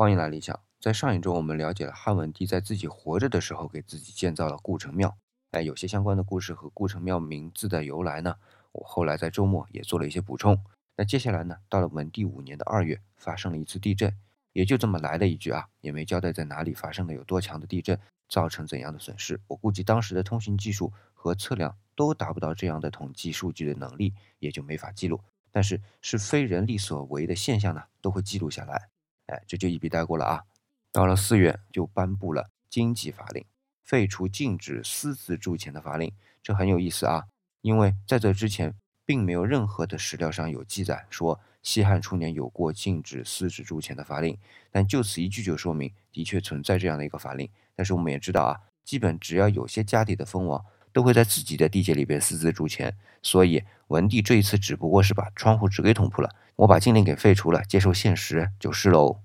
欢迎来理想。在上一周，我们了解了汉文帝在自己活着的时候给自己建造了故城庙。哎，有些相关的故事和故城庙名字的由来呢，我后来在周末也做了一些补充。那接下来呢，到了文帝五年的二月，发生了一次地震，也就这么来了一句啊，也没交代在哪里发生了有多强的地震，造成怎样的损失。我估计当时的通讯技术和测量都达不到这样的统计数据的能力，也就没法记录。但是是非人力所为的现象呢，都会记录下来。哎，这就一笔带过了啊。到了四月，就颁布了经济法令，废除禁止私自铸钱的法令。这很有意思啊，因为在这之前，并没有任何的史料上有记载说西汉初年有过禁止私自铸钱的法令。但就此一句就说明，的确存在这样的一个法令。但是我们也知道啊，基本只要有些家底的封王，都会在自己的地界里边私自铸钱。所以文帝这一次只不过是把窗户纸给捅破了，我把禁令给废除了，接受现实就是喽。